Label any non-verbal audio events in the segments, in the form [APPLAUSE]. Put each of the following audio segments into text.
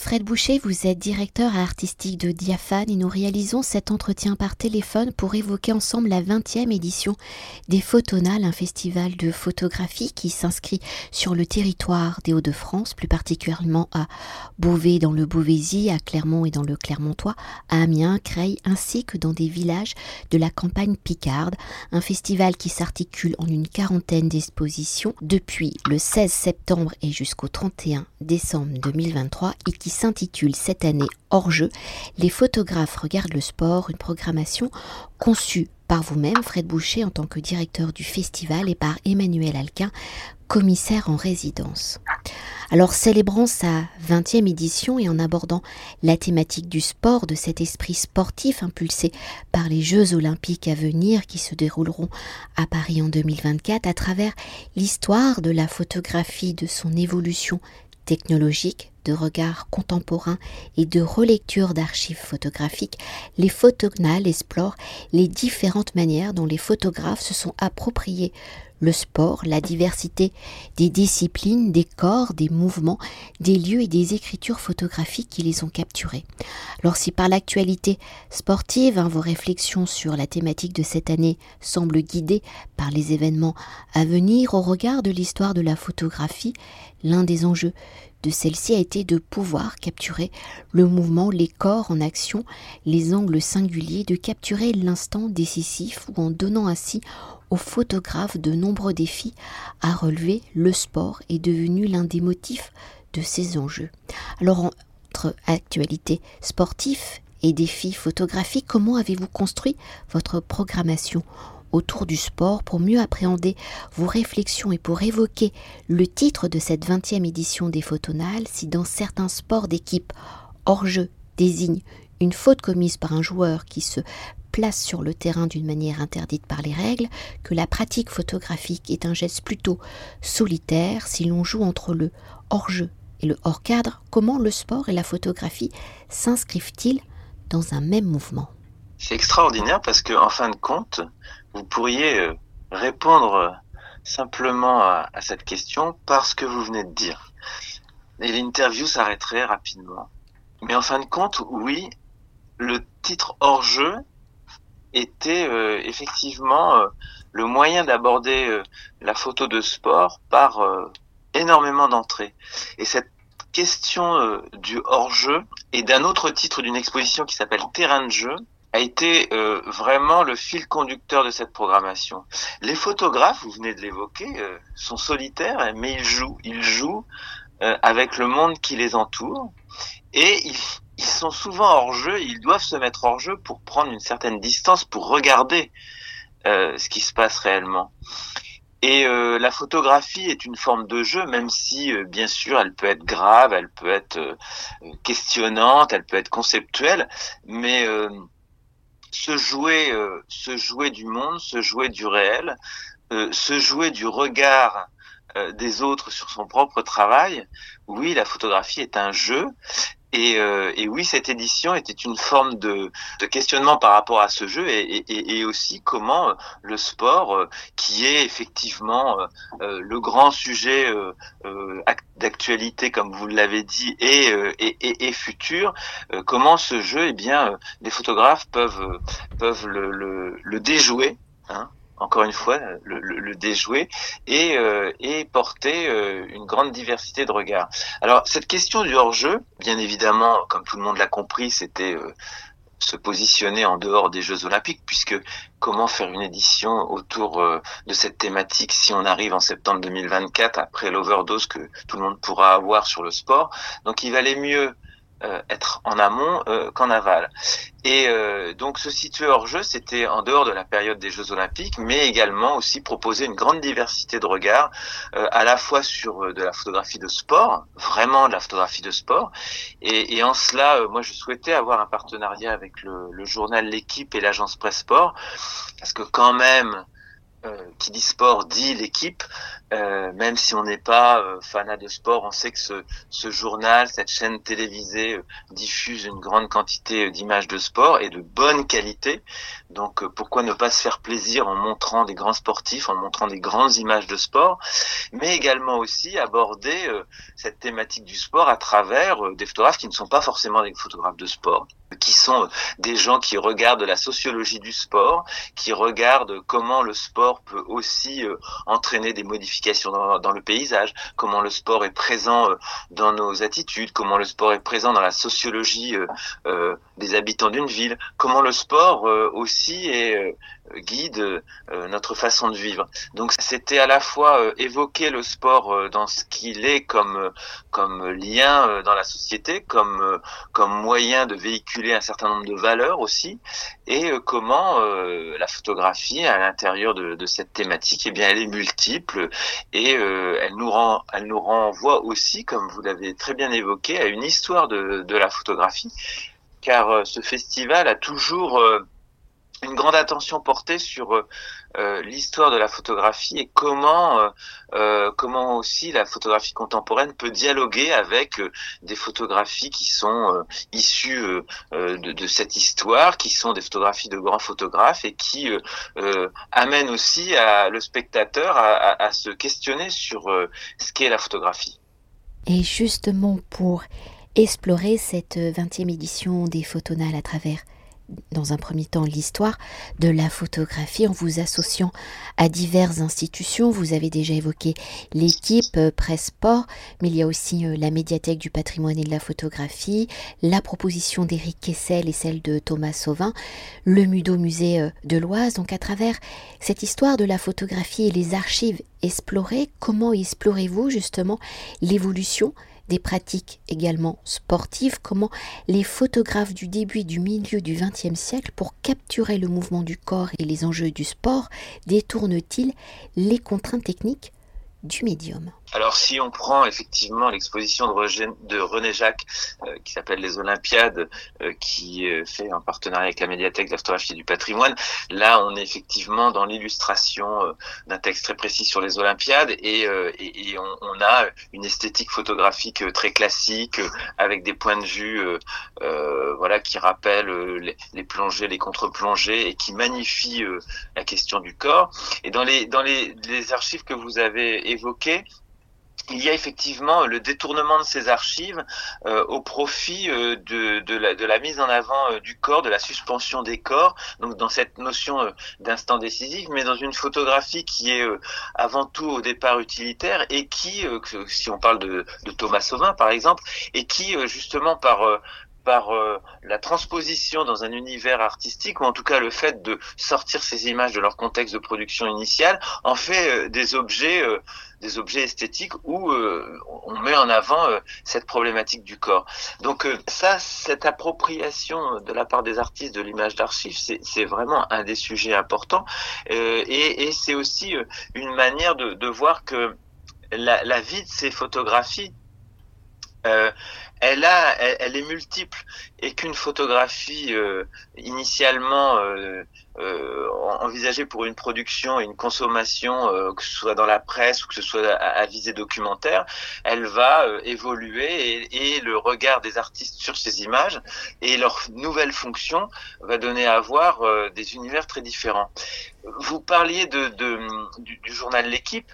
Fred Boucher, vous êtes directeur artistique de Diaphane et nous réalisons cet entretien par téléphone pour évoquer ensemble la 20e édition des Photonales, un festival de photographie qui s'inscrit sur le territoire des Hauts-de-France, plus particulièrement à Beauvais dans le Beauvaisis, à Clermont et dans le Clermontois, à Amiens, Creil, ainsi que dans des villages de la campagne picarde. Un festival qui s'articule en une quarantaine d'expositions depuis le 16 septembre et jusqu'au 31 décembre 2023 et qui s'intitule cette année Hors jeu, les photographes regardent le sport, une programmation conçue par vous-même, Fred Boucher, en tant que directeur du festival, et par Emmanuel Alquin, commissaire en résidence. Alors, célébrant sa 20e édition et en abordant la thématique du sport, de cet esprit sportif impulsé par les Jeux olympiques à venir qui se dérouleront à Paris en 2024, à travers l'histoire de la photographie, de son évolution technologique, de regard contemporain et de relecture d'archives photographiques, les photognales explorent les différentes manières dont les photographes se sont appropriés le sport, la diversité des disciplines, des corps, des mouvements, des lieux et des écritures photographiques qui les ont capturés. Alors si par l'actualité sportive, hein, vos réflexions sur la thématique de cette année semblent guidées par les événements à venir au regard de l'histoire de la photographie, l'un des enjeux de celle-ci a été de pouvoir capturer le mouvement, les corps en action, les angles singuliers, de capturer l'instant décisif ou en donnant ainsi aux photographes de nombreux défis à relever, le sport est devenu l'un des motifs de ces enjeux. Alors entre actualité sportive et défis photographiques, comment avez-vous construit votre programmation autour du sport pour mieux appréhender vos réflexions et pour évoquer le titre de cette 20e édition des Photonales, si dans certains sports d'équipe hors jeu désigne une faute commise par un joueur qui se place sur le terrain d'une manière interdite par les règles, que la pratique photographique est un geste plutôt solitaire si l'on joue entre le hors-jeu et le hors-cadre, comment le sport et la photographie s'inscrivent-ils dans un même mouvement? C'est extraordinaire parce que, en fin de compte, vous pourriez euh, répondre euh, simplement à, cette question parce que vous venez de dire. Et l'interview s'arrêterait rapidement. Mais en fin de compte, oui, le titre hors jeu était euh, effectivement le moyen d'aborder la photo de sport par énormément d'entrées. Et cette question du hors jeu est d'un autre titre d'une exposition qui s'appelle Terrain de jeu, a été euh, vraiment le fil conducteur de cette programmation. Les photographes, vous venez de l'évoquer, euh, sont solitaires, mais ils jouent. Ils jouent euh, avec le monde qui les entoure et ils, ils, sont souvent hors jeu. Ils doivent se mettre hors jeu pour prendre une certaine distance, pour regarder ce qui se passe réellement. Et la photographie est une forme de jeu, même si, bien sûr, elle peut être grave, elle peut être questionnante, elle peut être conceptuelle, mais se jouer, euh, se jouer du monde, se jouer du réel, euh, se jouer du regard euh, des autres sur son propre travail. Oui, la photographie est un jeu et, euh, et, oui, cette édition était une forme de, de questionnement par rapport à ce jeu et, et, et aussi comment euh, le sport, euh, qui est effectivement euh, le grand sujet d'actualité, comme vous l'avez dit, et, et, futur, comment ce jeu, eh bien, les photographes peuvent peuvent le, le, le déjouer. Hein, encore une fois, le, le, déjouer et, euh, et porter euh, une grande diversité de regards. Alors, cette question du hors-jeu, bien évidemment, comme tout le monde l'a compris, c'était euh, se positionner en dehors des Jeux Olympiques, puisque comment faire une édition autour de cette thématique si on arrive en septembre 2024 après l'overdose que tout le monde pourra avoir sur le sport? Donc, il valait mieux euh, être en amont euh, qu'en aval. Et euh, donc se situer hors jeu, c'était en dehors de la période des Jeux Olympiques, mais également aussi proposer une grande diversité de regards, à la fois sur de la photographie de sport, vraiment de la photographie de sport, et, et en cela, moi je souhaitais avoir un partenariat avec le, le journal L'équipe et l'agence Presse Sport, parce que quand même, qui dit sport dit l'équipe. Euh, même si on n'est pas euh, fanat de sport, on sait que ce, ce journal, cette chaîne télévisée euh, diffuse une grande quantité d'images de sport et de bonne qualité. Donc pourquoi ne pas se faire plaisir en montrant des grands sportifs, en montrant des grandes images de sport, mais également aussi aborder cette thématique du sport à travers des photographes qui ne sont pas forcément des photographes de sport, qui sont des gens qui regardent la sociologie du sport, qui regardent comment le sport peut aussi entraîner des modifications dans, le paysage, comment le sport est présent euh, dans nos attitudes, comment le sport est présent dans la sociologie euh, euh, des habitants d'une ville, comment le sport aussi est guide euh, notre façon de vivre. Donc c'était à la fois euh, évoquer le sport euh, dans ce qu'il est comme comme lien dans la société, comme comme moyen de véhiculer un certain nombre de valeurs aussi, et comment la photographie à l'intérieur de, de, cette thématique, eh bien elle est multiple et elle nous rend elle nous renvoie aussi, comme vous l'avez très bien évoqué, à une histoire de, de la photographie, car ce festival a toujours une grande attention portée sur euh, euh, l'histoire de la photographie et comment euh, comment aussi la photographie contemporaine peut dialoguer avec des photographies qui sont issues de, cette histoire, qui sont des photographies de grands photographes et qui amènent aussi le spectateur à, à se questionner sur ce qu'est la photographie. Et justement pour explorer cette 20e édition des Photonales à travers dans un premier temps l'histoire de la photographie en vous associant à diverses institutions. Vous avez déjà évoqué l'équipe euh, Presse mais il y a aussi euh, la médiathèque du patrimoine et de la photographie, la proposition d'Éric Kessel et celle de Thomas Sauvin, le Mudo Musée euh, de l'Oise. Donc à travers cette histoire de la photographie et les archives explorées, comment explorez-vous justement l'évolution des pratiques également sportives, comment les photographes du début du milieu du XXe siècle, pour capturer le mouvement du corps et les enjeux du sport, détournent-ils les contraintes techniques du médium. Alors si on prend effectivement l'exposition de, René Jacques euh, qui s'appelle les Olympiades, euh, qui est fait en partenariat avec la médiathèque photographie du patrimoine, là on est effectivement dans l'illustration euh, d'un texte très précis sur les Olympiades et, on, a une esthétique photographique très classique avec des points de vue qui rappellent les, les, plongées, les contre-plongées et qui magnifient la question du corps. Et dans les dans les, les archives que vous avez évoquées, il y a effectivement le détournement de ces archives euh, au profit euh, de, de, la, mise en avant euh, du corps, de la suspension des corps, donc dans cette notion d'instant décisif, mais dans une photographie qui est avant tout au départ utilitaire et qui, si on parle de, de Thomas Sauvin par exemple, et qui justement par par la transposition dans un univers artistique, ou en tout cas le fait de sortir ces images de leur contexte de production initiale, en fait des objets des objets esthétiques où euh, on met en avant euh, cette problématique du corps. Donc euh, ça, cette appropriation de la part des artistes de l'image d'archives, c'est vraiment un des sujets importants et, c'est aussi une manière de, voir que la, la, vie de ces photographies elle a, elle, est multiple et qu'une photographie initialement euh, envisagée pour une production et une consommation, euh, que ce soit dans la presse ou que ce soit à, visée documentaire, elle va euh, évoluer et, et, le regard des artistes sur ces images et leur nouvelle fonction va donner à voir euh, des univers très différents. Vous parliez de, de du, du, journal L'équipe.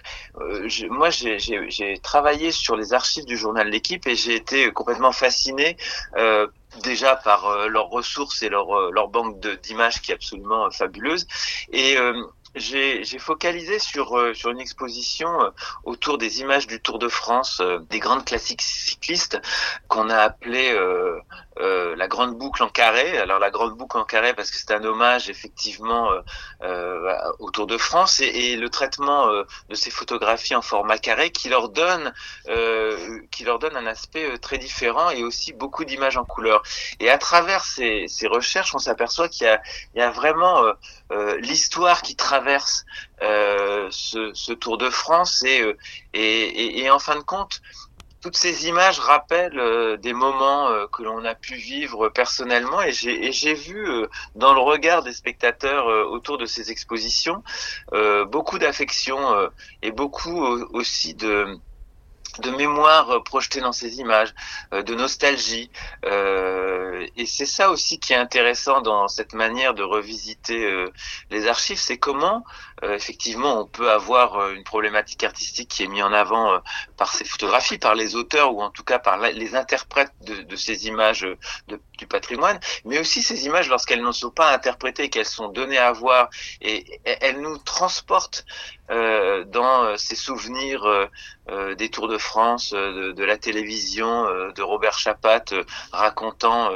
moi, j'ai travaillé sur les archives du journal L'équipe et j'ai été complètement fasciné déjà par euh, leurs ressources et leur, euh, leur banque d'images qui est absolument euh, fabuleuse. Et j'ai focalisé sur, sur une exposition autour des images du Tour de France, des grandes classiques cyclistes qu'on a appelé euh, la grande boucle en carré. Alors la grande boucle en carré parce que c'est un hommage effectivement euh, euh au Tour de France et, et le traitement euh, de ces photographies en format carré qui leur donne qui leur donne un aspect très différent et aussi beaucoup d'images en couleur. Et à travers ces, ces recherches, on s'aperçoit qu'il y y a vraiment l'histoire qui traverse ce, ce, Tour de France et, et, et, en fin de compte toutes ces images rappellent euh, des moments euh, que l'on a pu vivre personnellement. Et j'ai vu euh, dans le regard des spectateurs autour de ces expositions beaucoup d'affection et beaucoup aussi de de mémoire projetée dans ces images, de nostalgie. et c'est ça aussi qui est intéressant dans cette manière de revisiter les archives, c'est comment euh, effectivement, on peut avoir euh, une problématique artistique qui est mise en avant euh, par ces photographies, par les auteurs ou en tout cas par les interprètes de, ces images du patrimoine, mais aussi ces images lorsqu'elles ne sont pas interprétées, qu'elles sont données à voir et, elles nous transportent dans ces souvenirs des Tours de France, de, la télévision, de Robert Chapat racontant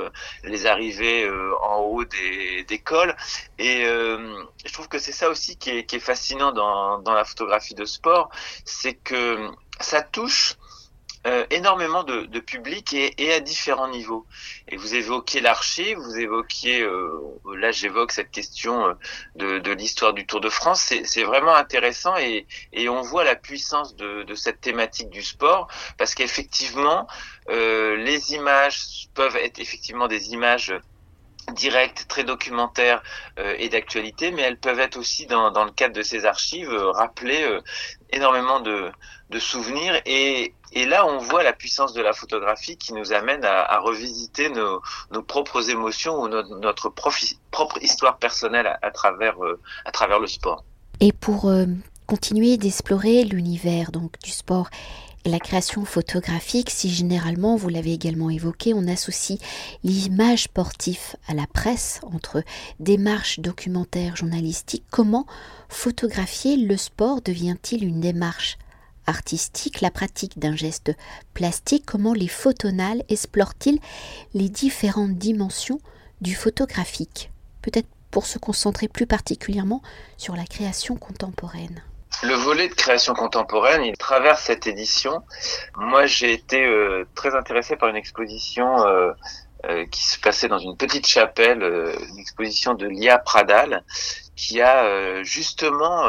les arrivées en haut des, des cols. Et je trouve que c'est ça aussi qui est, qui est fascinant dans, dans, la photographie de sport, c'est que ça touche euh, énormément de, de public et, et, à différents niveaux. Et vous évoquiez l'archive, vous évoquiez, euh, là j'évoque cette question euh, de, de l'histoire du Tour de France, c'est vraiment intéressant et, et, on voit la puissance de, de cette thématique du sport parce qu'effectivement euh, les images peuvent être effectivement des images directes, très documentaires euh, et d'actualité, mais elles peuvent être aussi dans, dans le cadre de ces archives euh, rappeler euh, énormément de, de souvenirs et, et, là on voit la puissance de la photographie qui nous amène à, revisiter nos, propres émotions ou notre, propre histoire personnelle à, à travers, le sport. Et pour continuer d'explorer l'univers donc du sport la création photographique, si généralement, vous l'avez également évoqué, on associe l'image sportive à la presse, entre démarche documentaire journalistique, comment photographier le sport devient-il une démarche artistique, la pratique d'un geste plastique, comment les photonales explorent-ils les différentes dimensions du photographique? Peut-être pour se concentrer plus particulièrement sur la création contemporaine. Le volet de création contemporaine, il traverse cette édition. Moi, j'ai été euh, très intéressé par une exposition euh, euh, qui se passait dans une petite chapelle, une exposition de Lia Pradal, qui a justement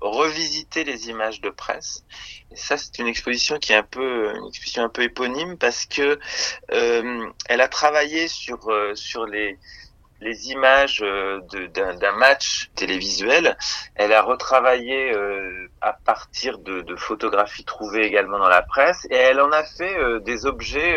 revisité les images de presse. Et ça, c'est une exposition qui est un peu une exposition un peu éponyme parce que elle a travaillé sur sur les les images euh, d'un match télévisuel. Elle a retravaillé euh, à partir de, de, photographies trouvées également dans la presse et elle en a fait euh, des objets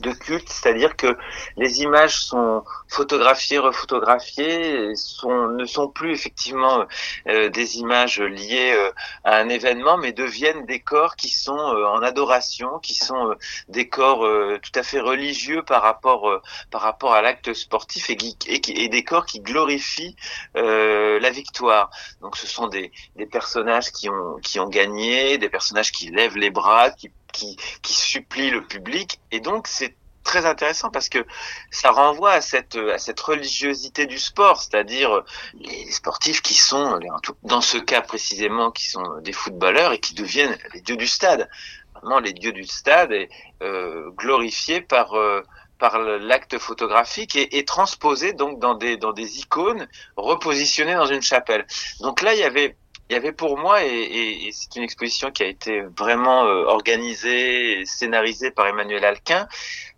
de culte, c'est-à-dire que les images sont photographiées, refotographiées, sont, ne sont plus effectivement euh, des images liées euh, à un événement, mais deviennent des corps qui sont euh, en adoration, qui sont des corps tout à fait religieux par rapport par rapport à l'acte sportif et, et, des corps qui glorifient la victoire. Donc ce sont des, des personnages qui ont qui ont gagné, des personnages qui lèvent les bras, qui qui, supplie le public. Et donc, c'est très intéressant parce que ça renvoie à cette à cette religiosité du sport, c'est-à-dire les sportifs qui sont dans ce cas précisément qui sont des footballeurs et qui deviennent les dieux du stade. Vraiment les dieux du stade et euh, glorifiés par euh, par l'acte photographique et, et transposés donc dans des dans des icônes repositionnées dans une chapelle. Donc là il y avait il y avait pour moi, et, et, c'est une exposition qui a été vraiment euh, organisée et scénarisée par Emmanuel Alquin,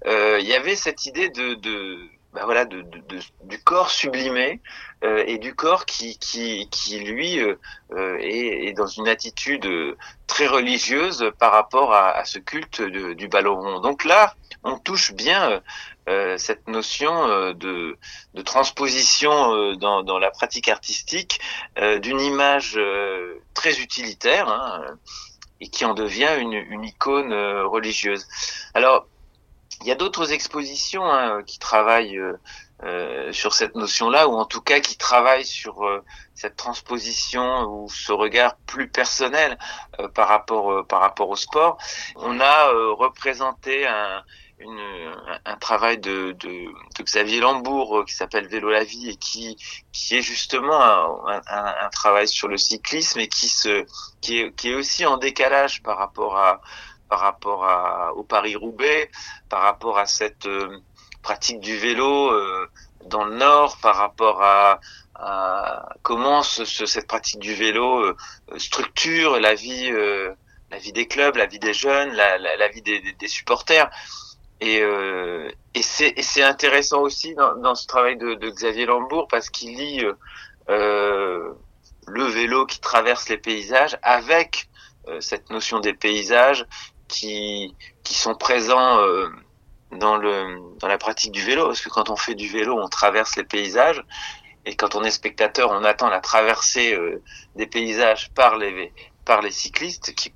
euh, il y avait cette idée de, de bah voilà, du corps sublimé euh, et du corps qui, qui, qui lui euh, euh est, dans une attitude très religieuse par rapport à, ce culte du ballon. Donc là, on touche bien cette notion de, transposition dans, dans, la pratique artistique d'une image très utilitaire hein, et qui en devient une, une icône religieuse. Alors, il y a d'autres expositions hein, qui travaillent euh, sur cette notion-là, ou en tout cas qui travaillent sur cette transposition ou ce regard plus personnel par rapport par rapport au sport. On a représenté un, une, un travail de, de, de, Xavier Lambourg euh, qui s'appelle Vélo la vie et qui, qui est justement un, un, un, travail sur le cyclisme et qui, se, qui, est, qui est aussi en décalage par rapport à, par rapport au Paris-Roubaix, par rapport à cette euh, pratique du vélo euh, dans le Nord, par rapport à, comment ce, cette pratique du vélo structure la vie la vie des clubs, la vie des jeunes, la, vie des, supporters. Et, euh, c'est intéressant aussi dans, ce travail de, de Xavier Lambourg parce qu'il lit euh, le vélo qui traverse les paysages avec euh, cette notion des paysages qui, qui sont présents euh, dans, le, dans la pratique du vélo. Parce que quand on fait du vélo, on traverse les paysages. Et quand on est spectateur, on attend la traversée euh, des paysages par les, par les cyclistes qui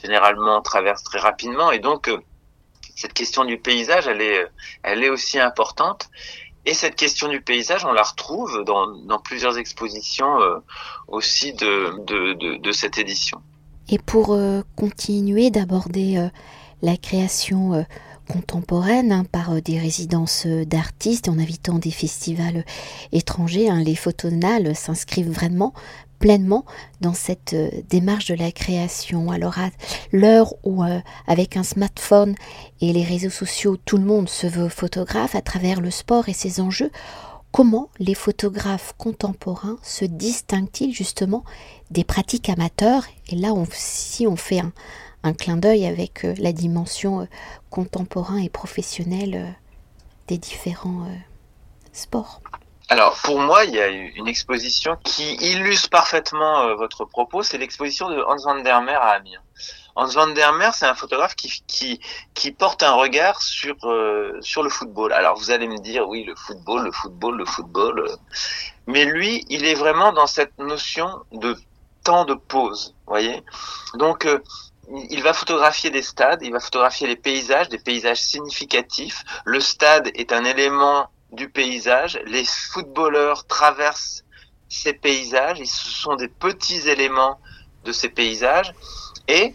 généralement traversent très rapidement. Et donc, cette question du paysage, elle est, elle est aussi importante. Et cette question du paysage, on la retrouve dans, dans plusieurs expositions euh, aussi de, de, de, cette édition. Et pour euh, continuer d'aborder euh, la création euh, contemporaine hein, par des résidences d'artistes en invitant des festivals étrangers, hein, les photonales s'inscrivent vraiment pleinement dans cette démarche de la création. Alors à l'heure où avec un smartphone et les réseaux sociaux, tout le monde se veut photographe à travers le sport et ses enjeux, comment les photographes contemporains se distinguent-ils justement des pratiques amateurs? Et là, on, si on fait un, clin d'œil avec euh, la dimension contemporain et professionnelle des différents sports. Alors pour moi, il y a une exposition qui illustre parfaitement euh, votre propos, c'est l'exposition de Hans van der Meer à Amiens. Hans van der Meer, c'est un photographe qui, qui, qui porte un regard sur, euh, sur le football. Alors vous allez me dire, oui, le football, le football, le football. Euh. mais lui, il est vraiment dans cette notion de temps de pause, voyez Donc il va photographier des stades, il va photographier les paysages, des paysages significatifs. Le stade est un élément du paysage. Les footballeurs traversent ces paysages. Ils sont des petits éléments de ces paysages. Et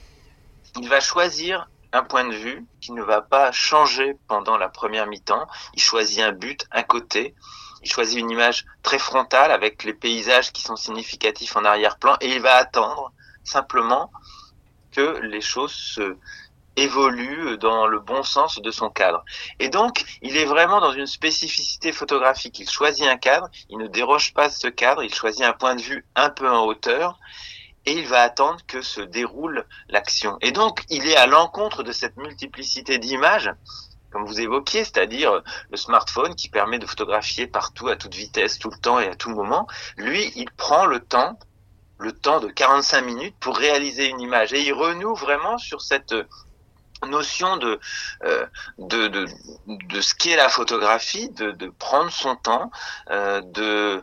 il va choisir un point de vue qui ne va pas changer pendant la première mi-temps. Il choisit un but, un côté. Il choisit une image très frontale avec les paysages qui sont significatifs en arrière-plan et il va attendre simplement que les choses se évolue dans le bon sens de son cadre. Et donc, il est vraiment dans une spécificité photographique. Il choisit un cadre, il ne déroge pas ce cadre, il choisit un point de vue un peu en hauteur et il va attendre que se déroule l'action. Et donc, il est à l'encontre de cette multiplicité d'images comme vous évoquiez, c'est-à-dire le smartphone qui permet de photographier partout, à toute vitesse, tout le temps et à tout moment. Lui, il prend le temps, le temps de 45 minutes pour réaliser une image et il renoue vraiment sur cette notion de, euh, de, de, de, ce qu'est la photographie, de, prendre son temps, euh, de euh,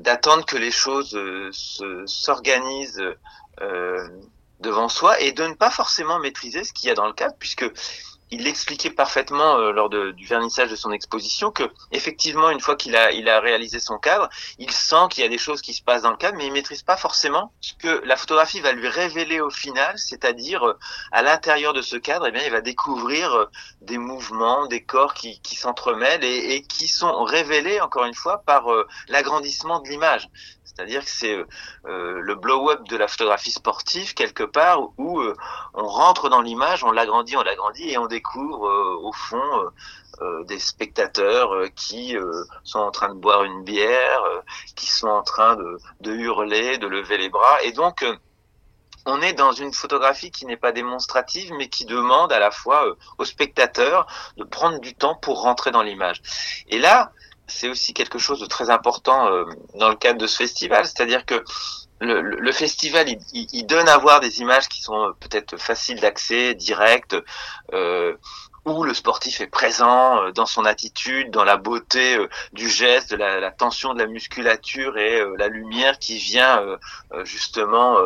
d'attendre que les choses euh, s'organisent euh, devant soi et de ne pas forcément maîtriser ce qu'il y a dans le cadre, puisque il expliquait parfaitement euh, lors de, du vernissage de son exposition que effectivement une fois qu'il a il a réalisé son cadre, il sent qu'il y a des choses qui se passent dans le cadre, mais il maîtrise pas forcément ce que la photographie va lui révéler au final, c'est-à-dire euh, à l'intérieur de ce cadre, eh bien il va découvrir euh, des mouvements, des corps qui, qui s'entremêlent et, et, qui sont révélés encore une fois par l'agrandissement de l'image. C'est-à-dire que c'est euh, le blow-up de la photographie sportive quelque part où euh, on rentre dans l'image, on l'agrandit, on l'agrandit et on découvre euh, au fond des spectateurs qui sont en train de boire une bière, qui sont en train de, de, hurler, de lever les bras. Et donc on est dans une photographie qui n'est pas démonstrative, mais qui demande à la fois aux spectateurs de prendre du temps pour rentrer dans l'image. Et là, c'est aussi quelque chose de très important euh, dans le cadre de ce festival, c'est-à-dire que le, le, festival, il, il, donne à voir des images qui sont euh, peut-être faciles d'accès, directes, euh, où le sportif est présent euh, dans son attitude, dans la beauté du geste, de la, la, tension de la musculature et la lumière qui vient justement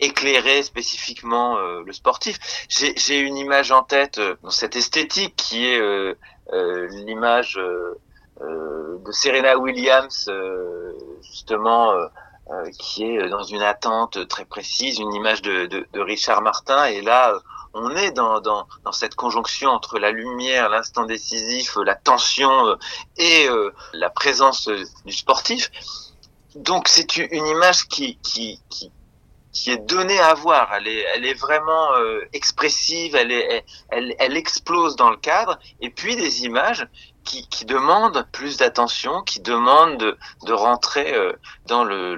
éclairer spécifiquement le sportif. J'ai une image en tête dans cette esthétique qui est l'image euh, de Serena Williams, euh, justement, euh, qui est dans une attente très précise, une image de, Richard Martin. Et là, on est dans, cette conjonction entre la lumière, l'instant décisif, la tension et la présence du sportif. Donc c'est une image qui, est donnée à voir. Elle est, vraiment expressive, elle, explose dans le cadre. Et puis des images qui, qui demande plus d'attention, qui demande de, rentrer euh, dans le,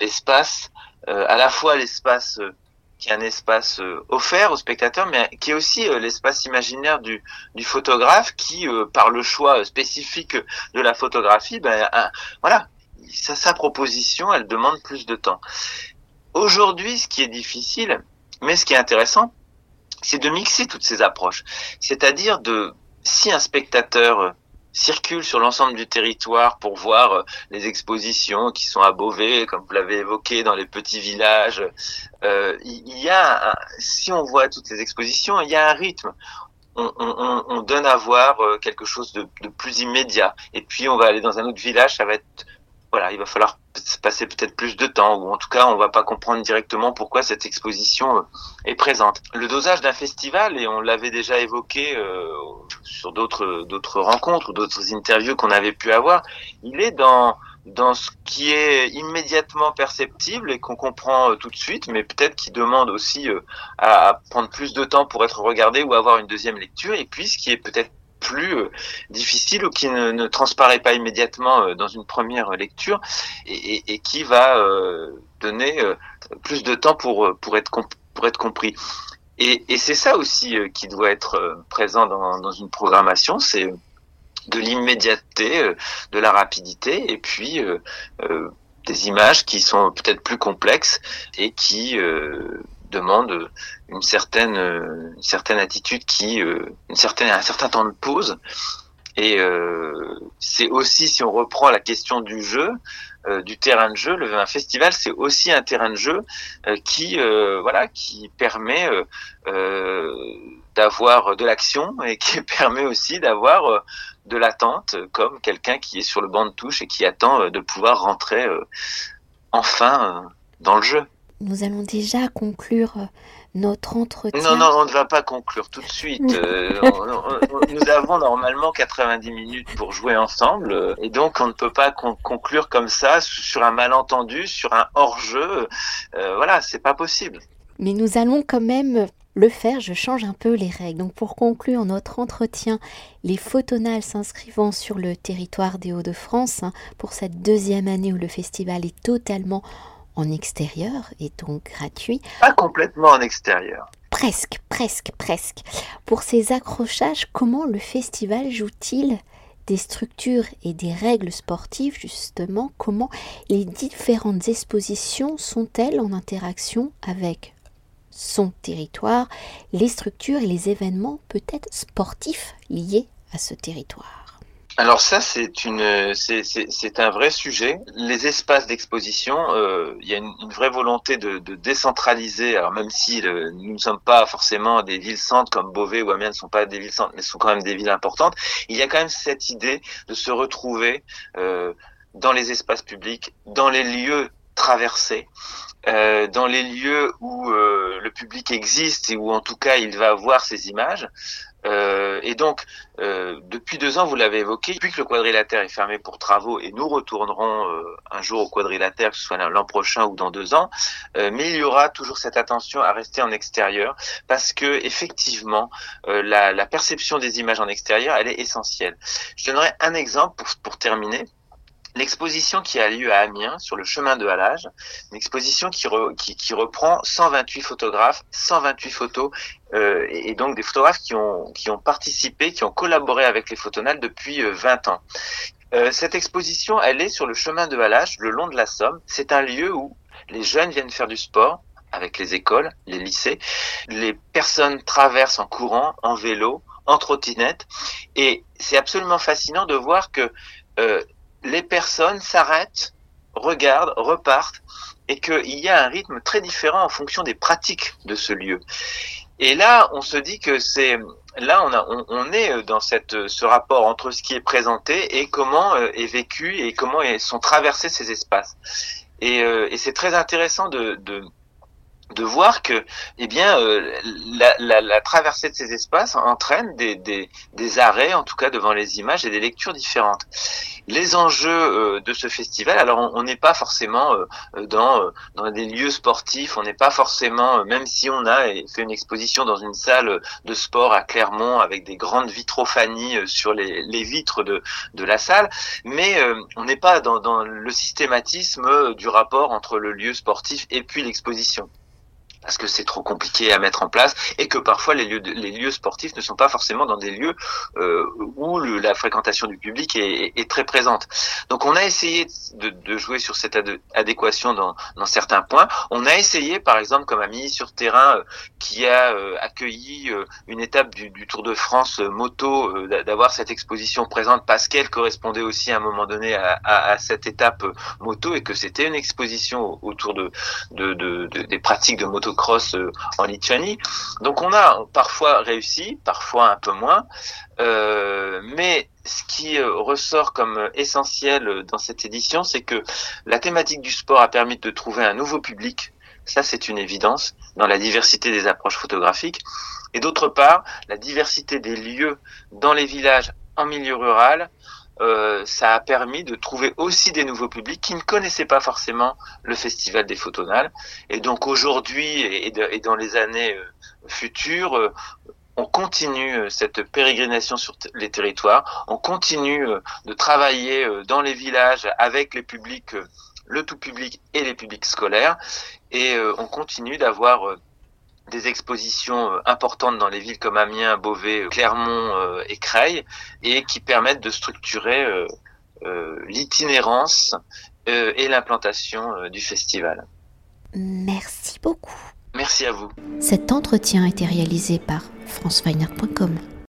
l'espace, le, euh, à la fois l'espace euh, qui est un espace offert aux spectateurs, mais qui est aussi l'espace imaginaire du, du photographe qui, par le choix spécifique de la photographie, ben, voilà, sa, sa proposition, elle demande plus de temps. Aujourd'hui, ce qui est difficile, mais ce qui est intéressant, c'est de mixer toutes ces approches. C'est-à-dire de, si un spectateur euh, circule sur l'ensemble du territoire pour voir euh, les expositions qui sont à Beauvais, comme vous l'avez évoqué, dans les petits villages. Euh, il y a, si on voit toutes les expositions, il y a un rythme. On, on, on donne à voir quelque chose de, de, plus immédiat. Et puis on va aller dans un autre village, ça va être voilà, il va falloir passer peut-être plus de temps, ou en tout cas, on va pas comprendre directement pourquoi cette exposition euh, est présente. Le dosage d'un festival, et on l'avait déjà évoqué euh, sur d'autres d'autres rencontres d'autres interviews qu'on avait pu avoir, il est dans dans ce qui est immédiatement perceptible et qu'on comprend euh, tout de suite, mais peut-être qui demande aussi à prendre plus de temps pour être regardé ou avoir une deuxième lecture, et puis ce qui est peut-être plus euh, difficile ou qui ne, transparaît pas immédiatement euh, dans une première lecture et, qui va euh, donner plus de temps pour, pour, être, pour être compris. Et, c'est ça aussi qui doit être présent dans une programmation, c'est de l'immédiateté, de la rapidité, et puis des images qui sont peut-être plus complexes et qui demande une certaine, une certaine attitude qui, euh, une certaine, un certain temps de pause. Et euh, c'est aussi, si on reprend la question du jeu, euh, du terrain de jeu, le un festival, c'est aussi un terrain de jeu qui, voilà, qui permet d'avoir de l'action et [LAUGHS] qui permet aussi d'avoir de l'attente, comme quelqu'un qui est sur le banc de touche et qui attend de pouvoir rentrer enfin dans le jeu. Nous allons déjà conclure euh, notre entretien. Non, non, on ne va pas conclure tout de suite. [LAUGHS] Euh, nous avons normalement 90 minutes pour jouer ensemble, euh, et donc on ne peut pas conclure comme ça sur un malentendu, sur un hors-jeu. voilà, c'est pas possible. Mais nous allons quand même le faire, je change un peu les règles. Donc pour conclure notre entretien, les photonales s'inscrivant sur le territoire des Hauts-de-France, hein, pour cette deuxième année où le festival est totalement en extérieur et donc gratuit. Pas complètement en extérieur. Presque, presque, presque. Pour ces accrochages, comment le festival joue-t-il des structures et des règles sportives justement? Comment les différentes expositions sont-elles en interaction avec son territoire, les structures et les événements peut-être sportifs liés à ce territoire? Alors ça, c'est une, c'est un vrai sujet. Les espaces d'exposition, euh, il y a une, vraie volonté de, de, décentraliser. Alors même si nous ne sommes pas forcément des villes centres comme Beauvais ou Amiens ne sont pas des villes centres, mais sont quand même des villes importantes, il y a quand même cette idée de se retrouver euh, dans les espaces publics, dans les lieux traversés, euh, dans les lieux où euh, le public existe et où en tout cas il va voir ces images. Euh, et donc, euh, depuis deux ans, vous l'avez évoqué, depuis que le quadrilatère est fermé pour travaux, et nous retournerons euh, un jour au quadrilatère, que ce soit l'an prochain ou dans deux ans, mais il y aura toujours cette attention à rester en extérieur, parce que effectivement, la, la, perception des images en extérieur, elle est essentielle. Je donnerai un exemple pour, pour terminer l'exposition qui a lieu à Amiens sur le chemin de Halage, une exposition qui, qui, qui, reprend 128 photographes, 128 photos, euh, et, donc des photographes qui ont, qui ont participé, qui ont collaboré avec les photonales depuis 20 euh, ans. Euh, cette exposition, elle est sur le chemin de Halage, le long de la Somme. C'est un lieu où les jeunes viennent faire du sport avec les écoles, les lycées. Les personnes traversent en courant, en vélo, en trottinette. Et c'est absolument fascinant de voir que euh, les personnes s'arrêtent, regardent, repartent, et qu'il y a un rythme très différent en fonction des pratiques de ce lieu. Et là, on se dit que c'est là, on, est dans ce rapport entre ce qui est présenté et comment euh, est vécu et comment sont traversés ces espaces. Et, euh, et c'est très intéressant de, de de voir que eh bien euh, la, la, la, traversée de ces espaces entraîne des, des, des, arrêts en tout cas devant les images et des lectures différentes. Les enjeux euh, de ce festival alors on n'est pas forcément euh, dans dans des lieux sportifs on n'est pas forcément même si on a fait une exposition dans une salle de sport à Clermont avec des grandes vitrophanies sur les, les vitres de, de la salle mais on n'est pas dans, dans le systématisme du rapport entre le lieu sportif et puis l'exposition parce que c'est trop compliqué à mettre en place et que parfois les lieux, les lieux sportifs ne sont pas forcément dans des lieux euh, où la fréquentation du public est, est, très présente. Donc on a essayé de, de jouer sur cette adéquation dans, dans, certains points. On a essayé, par exemple, comme ami sur terrain euh, qui a euh, accueilli une étape du, du, Tour de France moto, d'avoir cette exposition présente parce qu'elle correspondait aussi à un moment donné à, à, à cette étape moto et que c'était une exposition autour de, de, de, des pratiques de moto cross euh, en Lituanie. Donc on a parfois réussi, parfois un peu moins, euh, mais ce qui euh, ressort comme essentiel dans cette édition, c'est que la thématique du sport a permis de trouver un nouveau public. Ça, c'est une évidence dans la diversité des approches photographiques. Et d'autre part, la diversité des lieux dans les villages en milieu rural euh, ça a permis de trouver aussi des nouveaux publics qui ne connaissaient pas forcément le festival des photonales. Et donc aujourd'hui et, dans les années euh, futures, euh, on continue cette pérégrination sur les territoires, on continue de travailler dans les villages avec les publics, le tout public et les publics scolaires, et on continue d'avoir des expositions euh, importantes dans les villes comme Amiens, Beauvais, euh, Clermont euh, et Creil, et qui permettent de structurer l'itinérance et l'implantation du festival. Merci beaucoup. Merci à vous. Cet entretien a été réalisé par franceweiner.com.